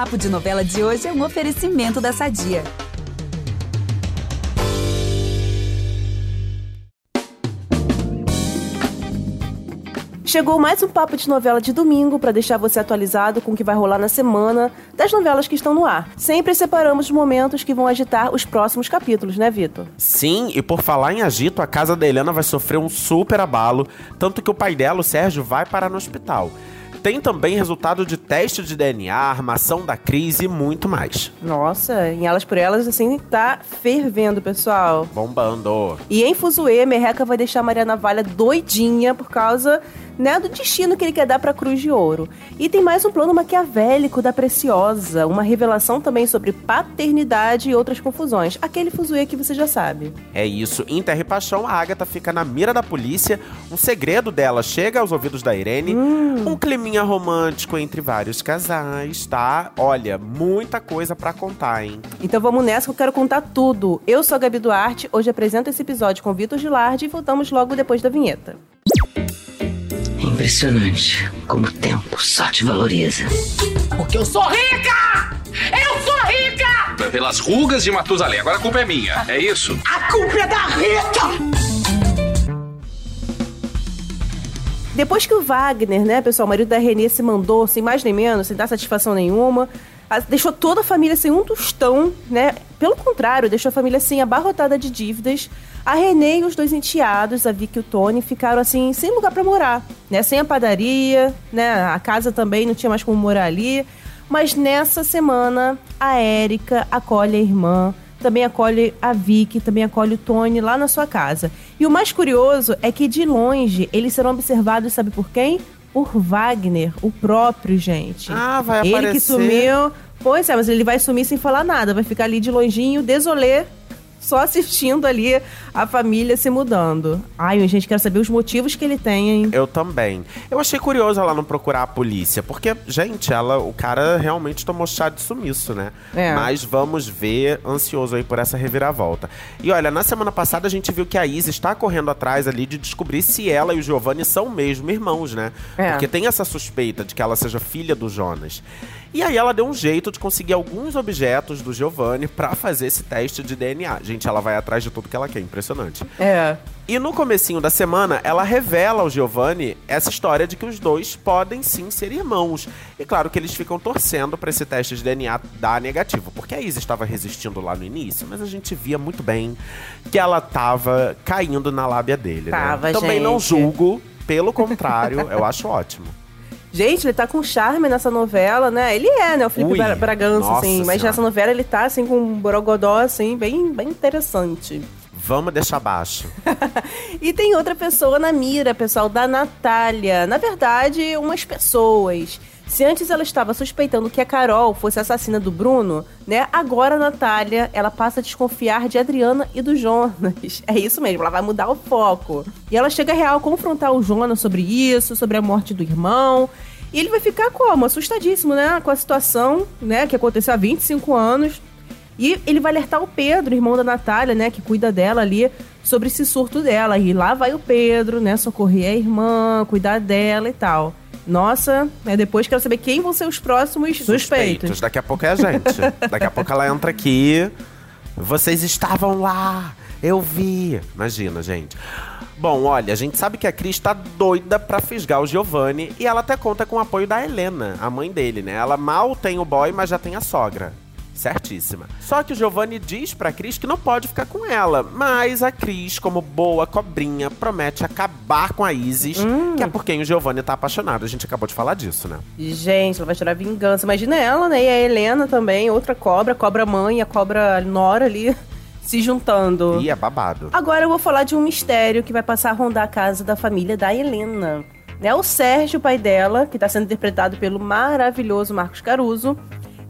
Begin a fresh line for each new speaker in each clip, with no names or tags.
Papo de Novela de hoje é um oferecimento da Sadia.
Chegou mais um papo de novela de domingo para deixar você atualizado com o que vai rolar na semana das novelas que estão no ar. Sempre separamos momentos que vão agitar os próximos capítulos, né, Vitor?
Sim, e por falar em agito, a casa da Helena vai sofrer um super abalo, tanto que o pai dela, o Sérgio, vai parar no hospital. Tem também resultado de teste de DNA, armação da crise e muito mais.
Nossa, em Elas por Elas, assim, tá fervendo, pessoal.
Bombando.
E em Fuzue, Merreca vai deixar a Maria Navalha doidinha por causa né, do destino que ele quer dar para Cruz de Ouro. E tem mais um plano maquiavélico da Preciosa, uma revelação também sobre paternidade e outras confusões. Aquele fuzuê que você já sabe.
É isso. Em Terra e Paixão, a Agatha fica na mira da polícia, um segredo dela chega aos ouvidos da Irene, hum. um climinha romântico entre vários casais, tá? Olha, muita coisa para contar, hein?
Então vamos nessa que eu quero contar tudo. Eu sou a Gabi Duarte, hoje apresento esse episódio com Vitor Gilardi e voltamos logo depois da vinheta.
Impressionante como o tempo só te valoriza.
Porque eu sou rica! Eu sou rica!
Pelas rugas de Matusalém, agora a culpa é minha, é isso?
A culpa é da Rita!
Depois que o Wagner, né, pessoal, o marido da Renê se mandou, sem mais nem menos, sem dar satisfação nenhuma, deixou toda a família sem um tostão, né? Pelo contrário, deixou a família assim abarrotada de dívidas. A Renê e os dois enteados, a Vicky e o Tony, ficaram assim, sem lugar para morar, né? Sem a padaria, né? A casa também não tinha mais como morar ali. Mas nessa semana, a Érica acolhe a irmã, também acolhe a Vicky, também acolhe o Tony lá na sua casa. E o mais curioso é que de longe eles serão observados, sabe por quem? Por Wagner, o próprio, gente.
Ah, vai
ele
aparecer.
Ele que sumiu. Pois é, mas ele vai sumir sem falar nada, vai ficar ali de longinho, desolê, só assistindo ali a família se mudando. Ai, gente, quero saber os motivos que ele tem, hein?
Eu também. Eu achei curioso ela não procurar a polícia, porque, gente, ela, o cara realmente tomou chá de sumiço, né? É. Mas vamos ver, ansioso aí por essa reviravolta. E olha, na semana passada a gente viu que a Isa está correndo atrás ali de descobrir se ela e o Giovanni são mesmo irmãos, né? É. Porque tem essa suspeita de que ela seja filha do Jonas. E aí ela deu um jeito de conseguir alguns objetos do Giovanni para fazer esse teste de DNA. Gente, ela vai atrás de tudo que ela quer, impressionante.
É.
E no comecinho da semana, ela revela ao Giovanni essa história de que os dois podem sim ser irmãos. E claro que eles ficam torcendo para esse teste de DNA dar negativo, porque a Isa estava resistindo lá no início, mas a gente via muito bem que ela tava caindo na lábia dele,
né? tava,
né? Também
gente.
não julgo, pelo contrário, eu acho ótimo.
Gente, ele tá com charme nessa novela, né? Ele é, né? O Felipe Ui, Bragança, assim. Mas nessa novela ele tá, assim, com um borogodó, assim, bem, bem interessante.
Vamos deixar baixo.
e tem outra pessoa na mira, pessoal, da Natália. Na verdade, umas pessoas. Se antes ela estava suspeitando que a Carol fosse assassina do Bruno, né? Agora a Natália, ela passa a desconfiar de Adriana e do Jonas. É isso mesmo, ela vai mudar o foco. E ela chega a real confrontar o Jonas sobre isso, sobre a morte do irmão. E ele vai ficar como? Assustadíssimo, né? Com a situação, né? Que aconteceu há 25 anos. E ele vai alertar o Pedro, irmão da Natália, né? Que cuida dela ali, sobre esse surto dela. E lá vai o Pedro, né? Socorrer a irmã, cuidar dela e tal. Nossa, é depois quero saber quem vão ser os próximos suspeitos. suspeitos.
Daqui a pouco é a gente. Daqui a pouco ela entra aqui. Vocês estavam lá. Eu vi. Imagina, gente. Bom, olha, a gente sabe que a Cris tá doida pra fisgar o Giovanni e ela até conta com o apoio da Helena, a mãe dele, né? Ela mal tem o boy, mas já tem a sogra. Certíssima. Só que o Giovanni diz pra Cris que não pode ficar com ela. Mas a Cris, como boa cobrinha, promete acabar com a Isis, hum. que é por quem o Giovanni tá apaixonado. A gente acabou de falar disso, né?
Gente, ela vai tirar vingança. Imagina ela, né? E a Helena também, outra cobra, cobra mãe, a cobra nora ali se juntando.
E é babado.
Agora eu vou falar de um mistério que vai passar a rondar a casa da família da Helena. É o Sérgio, pai dela, que está sendo interpretado pelo maravilhoso Marcos Caruso,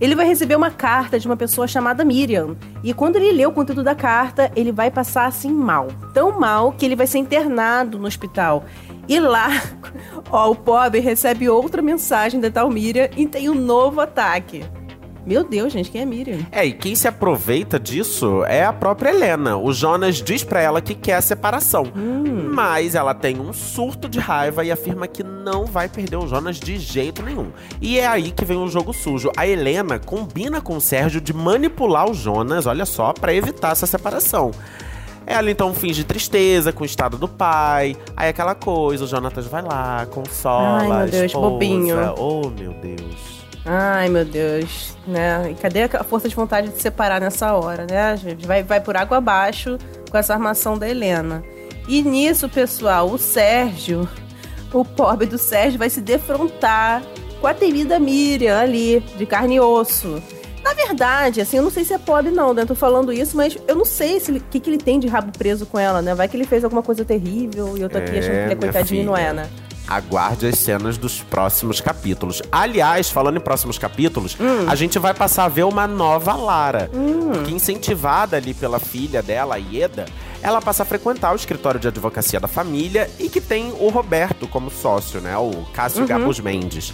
ele vai receber uma carta de uma pessoa chamada Miriam. E quando ele lê o conteúdo da carta, ele vai passar assim mal. Tão mal que ele vai ser internado no hospital. E lá, ó, o pobre recebe outra mensagem da tal Miriam e tem um novo ataque. Meu Deus, gente, quem é Miriam?
É, e quem se aproveita disso é a própria Helena. O Jonas diz pra ela que quer a separação. Mas ela tem um surto de raiva e afirma que não vai perder o Jonas de jeito nenhum. E é aí que vem o jogo sujo. A Helena combina com o Sérgio de manipular o Jonas, olha só, pra evitar essa separação. Ela então finge tristeza com o estado do pai. Aí aquela coisa, o Jonatas vai lá, consola.
Ai, meu Deus,
esposa.
bobinho.
Oh, meu Deus.
Ai, meu Deus, né? E cadê a força de vontade de separar nessa hora, né? gente? Vai, vai por água abaixo com essa armação da Helena. E nisso, pessoal, o Sérgio, o pobre do Sérgio, vai se defrontar com a temida Miriam ali, de carne e osso. Na verdade, assim, eu não sei se é pobre não, né? Tô falando isso, mas eu não sei o que, que ele tem de rabo preso com ela, né? Vai que ele fez alguma coisa terrível e eu tô aqui
É,
achando que ele é
minha
coitadinho e não é,
filha.
né?
Aguarde as cenas dos próximos capítulos. Aliás, falando em próximos capítulos,
Hum.
a gente vai passar a ver uma nova Lara. Porque incentivada ali pela filha dela, a Ieda, ela passa a frequentar o escritório de advocacia da família e que tem o Roberto como sócio, né? O
Uhum.
Cássio Gabos Mendes.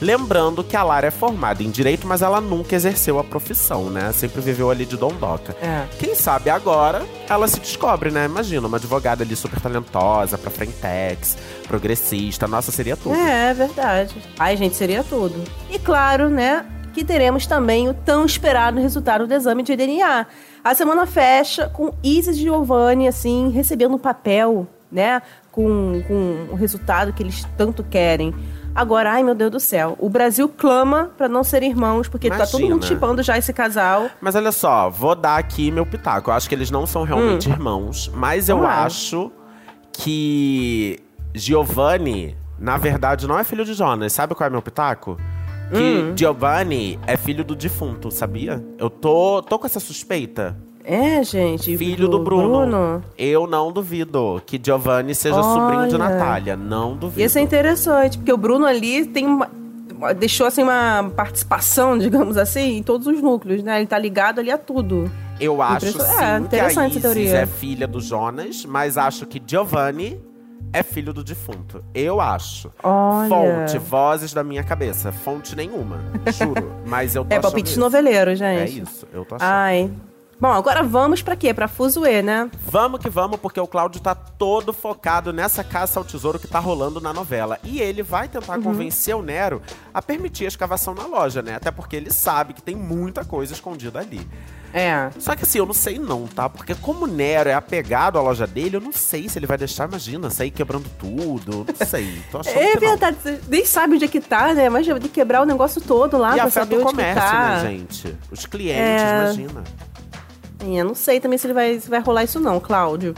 Lembrando que a Lara é formada em direito, mas ela nunca exerceu a profissão, né? Sempre viveu ali de dondoca.
É.
Quem sabe agora ela se descobre, né? Imagina, uma advogada ali super talentosa, pra frentex, progressista. Nossa, seria tudo.
É, é verdade. Ai, gente, seria tudo. E claro, né, que teremos também o tão esperado resultado do exame de DNA. A semana fecha com Isis e Giovanni, assim, recebendo um papel, né, com, com o resultado que eles tanto querem. Agora, ai meu Deus do céu, o Brasil clama pra não ser irmãos, porque tá todo mundo
Imagina.
chipando já esse casal.
Mas olha só, vou dar aqui meu pitaco. Eu acho que eles não são realmente irmãos, mas eu
Hum.
Acho que Giovanni, na verdade, não é filho de Jonas. Sabe qual é meu pitaco? Que
Hum.
Giovanni é filho do defunto, sabia? Eu tô, tô com essa suspeita.
É, gente.
Filho do, Bruno. Eu não duvido que Giovanni seja sobrinho de
Olha.
Natália. Não duvido.
Isso é interessante, porque o Bruno ali tem uma, deixou assim uma participação, digamos assim, em todos os núcleos, né? Ele tá ligado ali a tudo.
Eu acho sim
é,
que a Isis é filha do Jonas, mas acho que Giovanni é filho do defunto. Eu acho.
Olha.
Fonte, vozes da minha cabeça. Fonte nenhuma, juro. Mas eu tô
É palpite
isso.
noveleiro,
É
gente.
isso, eu tô achando.
Ai. Bom, agora vamos pra quê? Pra Fuzue, né?
Vamos que vamos, porque o Cláudio tá todo focado nessa caça ao tesouro que tá rolando na novela. E ele vai tentar
Uhum.
convencer o Nero a permitir a escavação na loja, né? Até porque ele sabe que tem muita coisa escondida ali.
É.
Só que assim, eu não sei não, tá? Porque como o Nero é apegado à loja dele, eu não sei se ele vai deixar, imagina, sair quebrando tudo. Não sei. Tô achando
É
que não.
verdade, você nem sabe onde é que tá, né? Mas de quebrar o negócio todo lá
E
pra
afeta o comércio,
tá.
né, gente? Os clientes,
É.
imagina.
É, não sei também se ele vai, se vai rolar isso não, Cláudio.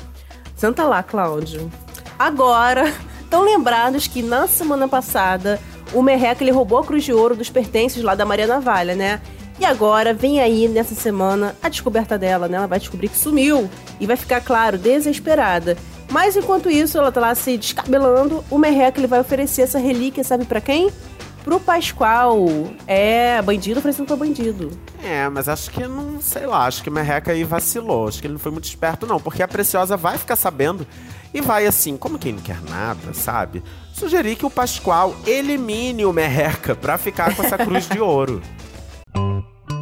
Senta lá, Cláudio. Agora, estão lembrados que na semana passada o Merreca ele roubou a cruz de ouro dos pertences lá da Maria Navalha, né? E agora vem aí nessa semana a descoberta dela, né? Ela vai descobrir que sumiu e vai ficar, claro, desesperada. Mas enquanto isso, ela tá lá se descabelando, o Merreca ele vai oferecer essa relíquia, sabe pra quem? Pro Pascoal. É, bandido oferecendo pra bandido.
É, mas acho que não, sei lá, acho que o Merreca aí vacilou. Acho que ele não foi muito esperto, não. Porque a Preciosa vai ficar sabendo e vai assim, como quem não quer nada, sabe? Sugerir que o Pascoal elimine o Merreca pra ficar com essa cruz de ouro.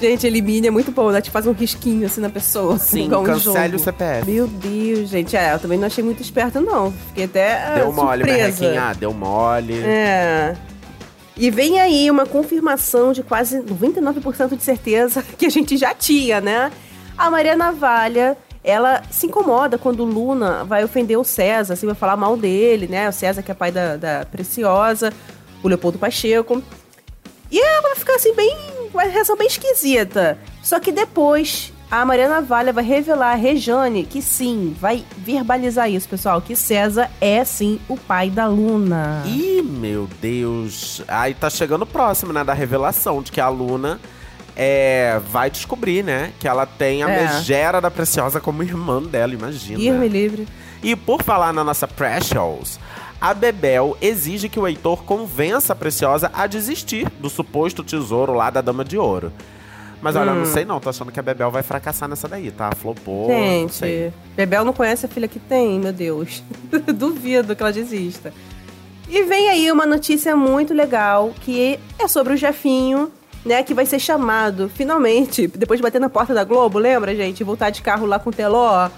Gente, elimine é muito bom, né? Te faz um risquinho assim na pessoa. assim,
Sim,
um
cancele o CPF.
Meu Deus, gente. É, eu também não achei muito esperto, não. Fiquei até
Deu
ah,
mole,
surpresa.
Merrequinha. Ah, deu mole.
É. E vem aí uma confirmação de quase 99% de certeza que a gente já tinha, né? A Maria Navalha, ela se incomoda quando o Luna vai ofender o César, assim, vai falar mal dele, né? O César, que é pai da, da Preciosa, o Leopoldo Pacheco. E ela vai ficar assim, bem. Uma reação bem esquisita. Só que depois, a Maria Navalha vai revelar a Rejane que sim, vai verbalizar isso, pessoal. Que César é sim o pai da Luna.
Ih, meu Deus. Aí tá chegando próximo, né, da revelação de que a Luna é, vai descobrir, né? Que ela tem a
É.
megera da Preciosa como irmã dela, imagina.
Ir me livre.
E por falar na nossa Precious, a Bebel exige que o Heitor convença a Preciosa a desistir do suposto tesouro lá da Dama de Ouro. Mas olha, eu
Hum.
não sei não, tô achando que a Bebel vai fracassar nessa daí, tá? Flopou, não.
Gente, Bebel não conhece a filha que tem, meu Deus. Duvido que ela desista. E vem aí uma notícia muito legal, que é sobre o Jefinho, né? Que vai ser chamado, finalmente, depois de bater na porta da Globo, lembra, gente? Voltar de carro lá com o Teló.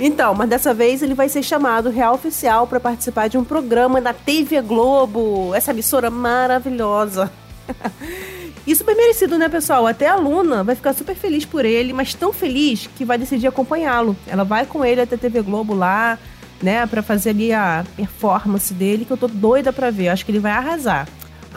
Então, mas dessa vez ele vai ser chamado real oficial para participar de um programa da TV Globo, essa emissora maravilhosa. E super merecido, né, pessoal? Até a Luna vai ficar super feliz por ele, mas tão feliz que vai decidir acompanhá-lo. Ela vai com ele até a TV Globo lá, né, pra fazer ali a performance dele, que eu tô doida pra ver. Acho que ele vai arrasar.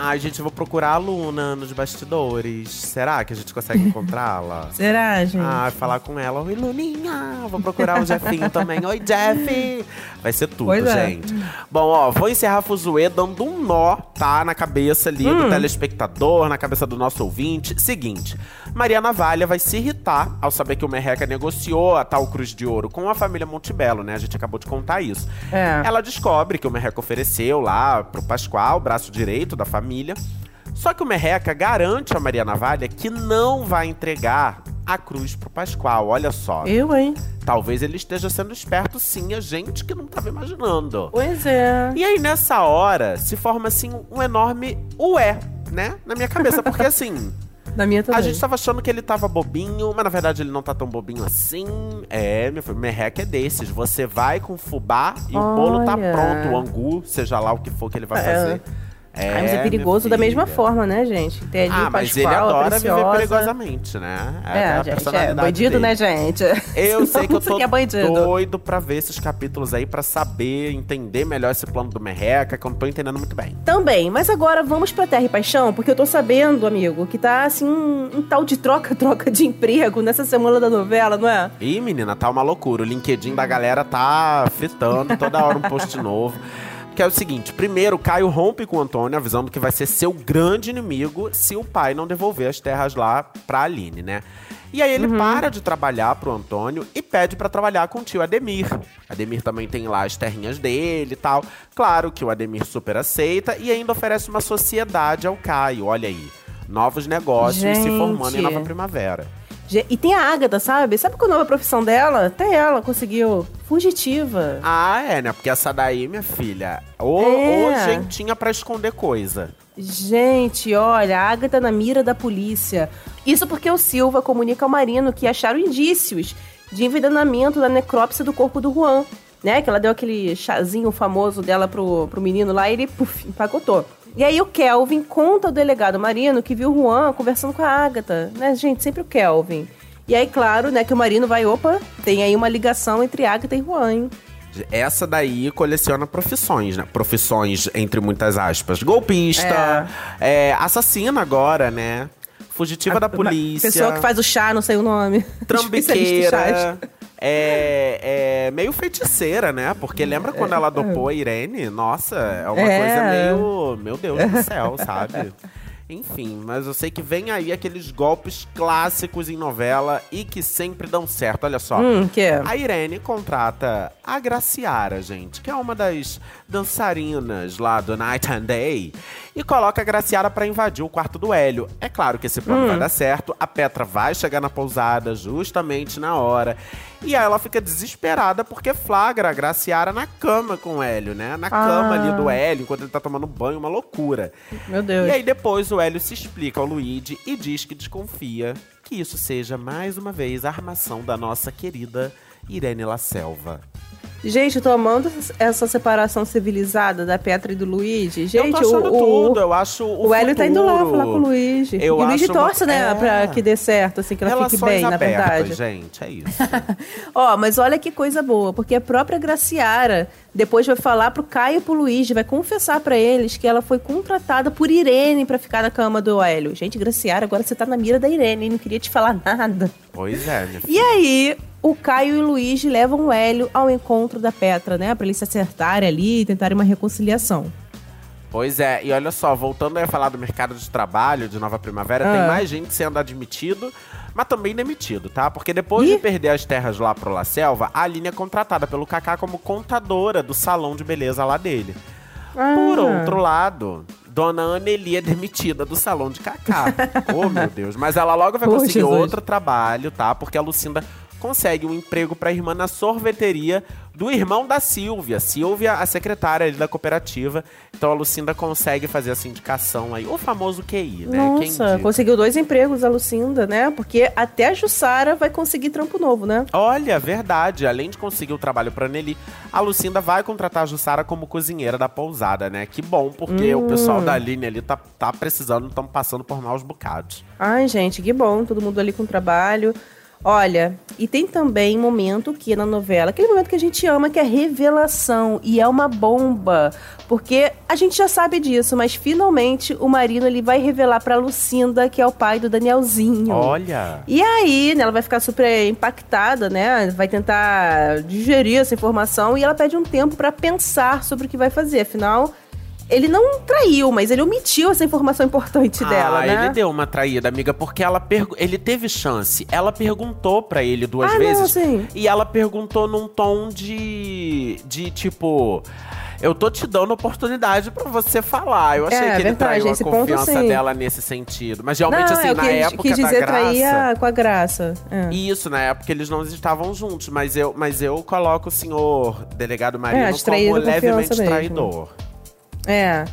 Ai, gente, eu vou procurar a Luna nos bastidores. Será que a gente consegue encontrá-la?
Será, gente?
Ah, falar com ela. Oi, Luninha. Vou procurar o Jeffinho também. Oi, Jeff. Vai ser tudo,
Pois é.
gente. Bom, ó, vou encerrar a Fuzuê dando um nó, tá? Na cabeça ali
Hum.
do telespectador, na cabeça do nosso ouvinte. Seguinte, Maria Navalha vai se irritar ao saber que o Merreca negociou a tal Cruz de Ouro com a família Montebello, né? A gente acabou de contar isso.
É.
Ela descobre que o Merreca ofereceu lá pro Pascoal, o braço direito da família. Só que o Merreca garante a Maria Navalha que não vai entregar a cruz pro Pascoal. Olha só.
Eu, hein?
Talvez ele esteja sendo esperto sim, a gente que não tava imaginando.
Pois é.
E aí, nessa hora, se forma assim um enorme ué, né? Na minha cabeça. Porque assim.
Na minha também.
A gente tava achando que ele tava bobinho, mas na verdade ele não tá tão bobinho assim. É, meu filho, merreca é desses. Você vai com fubá e o bolo tá
Olha.
pronto, o angu, seja lá o que for que ele vai
É.
fazer. É,
Ah, mas é perigoso da mesma forma, né, gente? Tem ali
Ah,
o
mas ele
Pascoal,
adora viver perigosamente, né?
É,
a
gente, é bandido,
dele.
né, gente?
Eu sei que eu tô
que é
doido pra ver esses capítulos aí, pra saber, entender melhor esse plano do Merreca, que eu não tô entendendo muito bem.
Também, mas agora vamos pra Terra e Paixão, porque eu tô sabendo, amigo, que tá assim um, um tal de troca-troca de emprego nessa semana da novela, não é?
Ih, menina, tá uma loucura. O LinkedIn da galera tá fritando toda hora um post novo. Que é o seguinte: primeiro, Caio rompe com o Antônio, avisando que vai ser seu grande inimigo se o pai não devolver as terras lá pra Aline, né? E aí ele para de trabalhar pro Antônio e pede pra trabalhar com o tio Ademir. Ademir também tem lá as terrinhas dele e tal. Claro que o Ademir super aceita e ainda oferece uma sociedade ao Caio. Olha aí. Novos negócios se formando em
Gente.
Nova Primavera.
E tem a Agatha, sabe? Sabe qual é a nova profissão dela? Até ela conseguiu. Fugitiva.
Ah, é, né? Porque essa daí, minha filha, ô,
É.
gentinha pra esconder coisa.
Gente, olha, a Agatha na mira da polícia. Isso porque o Silva comunica ao Marino que acharam indícios de envenenamento da necrópsia do corpo do Juan. Né? Que ela deu aquele chazinho famoso dela pro, pro menino lá e ele, puf, empacotou. E aí o Kelvin conta ao delegado Marino que viu o Juan conversando com a Agatha. Né, gente? Sempre o Kelvin. E aí, claro, né, que o Marino vai, opa, tem aí uma ligação entre Agatha e Juan, hein?
Essa daí coleciona profissões, né? Profissões, entre muitas aspas. Golpista, é, assassina agora, né? Fugitiva da polícia.
Pessoa que faz o chá, não sei o nome.
Trambiqueira. É, é meio feiticeira, né? Porque lembra quando ela dopou a Irene? Nossa, é uma
É.
coisa meio. Meu Deus do céu, sabe? Enfim, mas eu sei que vem aí aqueles golpes clássicos em novela e que sempre dão certo. Olha só.
Hum, que é?
A Irene contrata a Graciara, gente, que é uma das dançarinas lá do Night and Day, e coloca a Graciara pra invadir o quarto do Hélio. É claro que esse plano vai dar certo, a Petra vai chegar na pousada justamente na hora. E aí ela fica desesperada porque flagra a Graciara na cama com o Hélio, né? Na cama ali do Hélio, enquanto ele tá tomando banho, uma loucura.
Meu Deus.
E aí depois o Hélio se explica ao Luigi e diz que desconfia que isso seja mais uma vez a armação da nossa querida Irene La Selva.
Gente, tomando essa separação civilizada da Petra e do Luigi, gente,
eu tô achando
o,
tudo, eu acho o,
o Hélio tá indo lá falar com o Luigi.
Eu
e o Luigi torce,
uma-
né,
é.
pra que dê certo, assim, que ela
Relações
fique bem, na
abertas,
verdade.
gente, é isso.
Ó, mas olha que coisa boa, porque a própria Graciara depois vai falar pro Caio e pro Luigi, vai confessar pra eles que ela foi contratada por Irene pra ficar na cama do Hélio. Gente, Graciara, agora você tá na mira da Irene, não queria te falar nada.
pois é, minha filha.
E aí, o Caio e o Luigi levam o Hélio ao encontro da Petra, né? Pra eles se acertarem ali e tentarem uma reconciliação.
Pois é, e olha só, voltando a falar do mercado de trabalho de Nova Primavera, tem
Ah.
mais gente sendo admitido, mas também demitido, tá? Porque depois
Ih.
de perder as terras lá pro La Selva, a Aline é contratada pelo Kaká como contadora do salão de beleza lá dele. Por
Ah.
outro lado, Dona Anneli é demitida do salão de Kaká. oh, meu Deus. Mas ela logo vai conseguir
Jesus.
outro trabalho, tá? Porque a Lucinda consegue um emprego pra irmã na sorveteria do irmão da Silvia. Silvia, a secretária ali da cooperativa. Então a Lucinda consegue fazer essa indicação aí. O famoso QI, né?
Nossa, conseguiu dois empregos a Lucinda, né? Porque até a Jussara vai conseguir trampo novo, né?
Olha, verdade. Além de conseguir o trabalho pra Nelly, a Lucinda vai contratar a Jussara como cozinheira da pousada, né? Que bom, porque o pessoal da Aline ali tá, tá precisando, estão passando por maus bocados.
Ai, gente, que bom, todo mundo ali com trabalho. Olha, e tem também momento que na novela, aquele momento que a gente ama, que é revelação, e é uma bomba, porque a gente já sabe disso, mas finalmente o Marino ele vai revelar pra Lucinda que é o pai do Danielzinho.
Olha.
E aí, né, ela vai ficar super impactada, né? Vai tentar digerir essa informação e ela pede um tempo pra pensar sobre o que vai fazer. Afinal, ele não traiu, mas ele omitiu essa informação importante dela,
ah,
né?
ele deu uma traída, amiga, porque ela ele teve chance. Ela perguntou pra ele duas
Ah, não,
vezes.
sim.
E ela perguntou num tom de. de tipo. Eu tô te dando oportunidade pra você falar. Eu achei
É,
que ele
verdade,
traiu a
ponto,
confiança
sim.
dela nesse sentido. Mas realmente,
não,
assim,
eu
na
quis,
época
quis
da
dizer
graça.
trair a- com a graça. É.
Isso, na época eles não estavam juntos, mas eu, mas eu coloco o senhor delegado Marino
É,
como levemente
mesmo. É.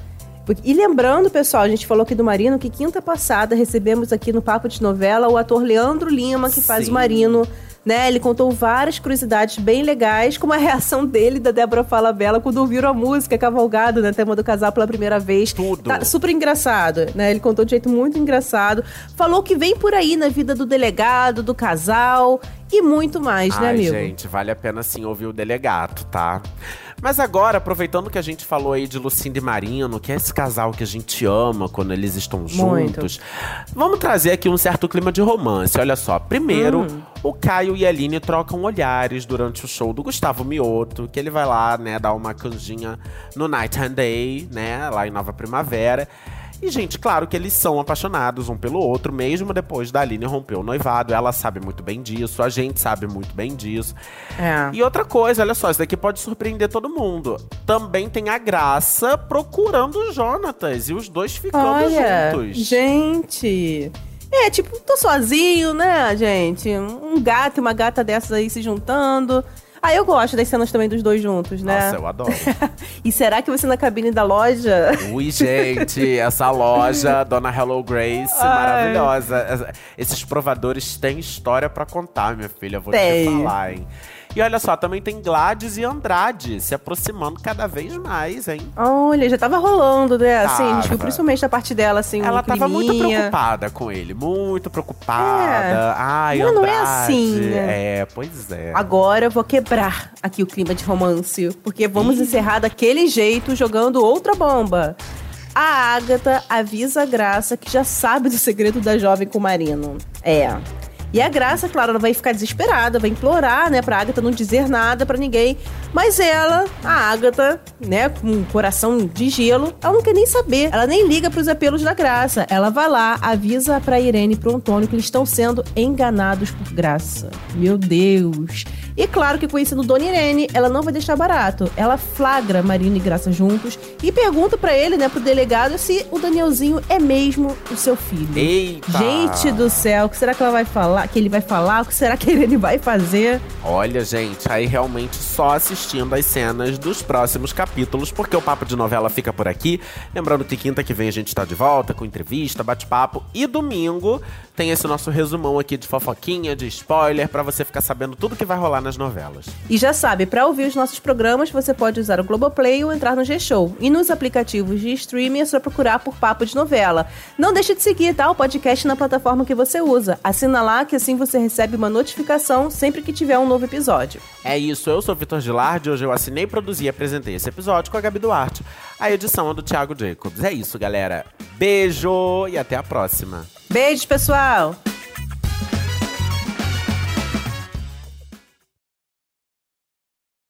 E lembrando, pessoal, a gente falou aqui do Marino que quinta passada recebemos aqui no Papo de Novela o ator Leandro Lima, que faz
Sim.
o Marino. Né, ele contou várias curiosidades bem legais, como a reação dele e da Débora Falabella quando ouviram a música Cavalgado, né, tema do casal pela primeira vez.
Tudo.
Tá super engraçado, né? Ele contou de jeito muito engraçado. Falou que vem por aí na vida do delegado, do casal e muito mais, né,
Ai,
amigo?
gente, vale a pena sim ouvir o delegato, tá? Mas agora, aproveitando que a gente falou aí de Lucinda e Marino, que é esse casal que a gente ama quando eles estão juntos, vamos trazer aqui um certo clima de romance. Olha só, primeiro,
Hum.
o Caio e a Aline trocam olhares durante o show do Gustavo Mioto, que ele vai lá, né, dar uma canjinha no Night and Day, né, lá em Nova Primavera. E, gente, claro que eles são apaixonados um pelo outro, mesmo depois da Aline romper o noivado. Ela sabe muito bem disso, a gente sabe muito bem disso.
É.
E outra coisa, olha só, isso daqui pode surpreender todo mundo. Também tem a Graça procurando o Jonatas e os dois ficando
Olha,
juntos.
gente. É, tipo, tô sozinho, né, gente? Um gato e uma gata dessas aí se juntando. Ah, eu gosto das cenas também dos dois juntos, né?
Nossa, eu adoro.
E será que você na cabine da loja?
Ui, gente, essa loja, Dona Hello Grace,
Ai.
maravilhosa. Esses provadores têm história pra contar, minha filha, vou
Tem.
te falar, hein. E olha só, também tem Gladys e Andrade se aproximando cada vez mais, hein.
Olha, já tava rolando, né? Assim, a gente viu
Tava.
principalmente da parte dela, assim,
Ela
um
tava muito preocupada com ele, muito preocupada. Ai,
Mas não é
Andrade.
assim, né?
É, pois é.
Agora eu vou quebrar aqui o clima de romance, porque vamos encerrar daquele jeito jogando outra bomba. A Agatha avisa a Graça que já sabe do segredo da jovem com o Marino. É. E a Graça, claro, ela vai ficar desesperada, vai implorar, né, pra Agatha não dizer nada pra ninguém. Mas ela, a Agatha, né, com um coração de gelo, ela não quer nem saber. Ela nem liga pros apelos da Graça. Ela vai lá, avisa pra Irene e pro Antônio que eles estão sendo enganados por Graça. Meu Deus. E claro que conhecendo Dona Irene, ela não vai deixar barato. Ela flagra Marina e Graça juntos e pergunta pra ele, né, pro delegado, se o Danielzinho é mesmo o seu filho.
Eita!
Gente do céu, o que será que ela vai falar? Que ele vai falar? O que será que ele vai fazer?
Olha, gente, aí realmente só assistindo as cenas dos próximos capítulos, porque o Papo de Novela fica por aqui. Lembrando que quinta que vem a gente tá de volta com entrevista, bate-papo. E domingo tem esse nosso resumão aqui de fofoquinha, de spoiler, pra você ficar sabendo tudo que vai rolar nas novelas.
E já sabe, pra ouvir os nossos programas, você pode usar o Globoplay ou entrar no G-Show. E nos aplicativos de streaming é só procurar por Papo de Novela. Não deixe de seguir, tá? O podcast na plataforma que você usa. Assina lá que assim você recebe uma notificação sempre que tiver um novo episódio.
É isso, eu sou o Vitor Gilardi, hoje eu assinei, produzi e apresentei esse episódio com a Gabi Duarte. A edição é do Thiago Jacobs. É isso, galera. Beijo e até a próxima.
Beijos, pessoal!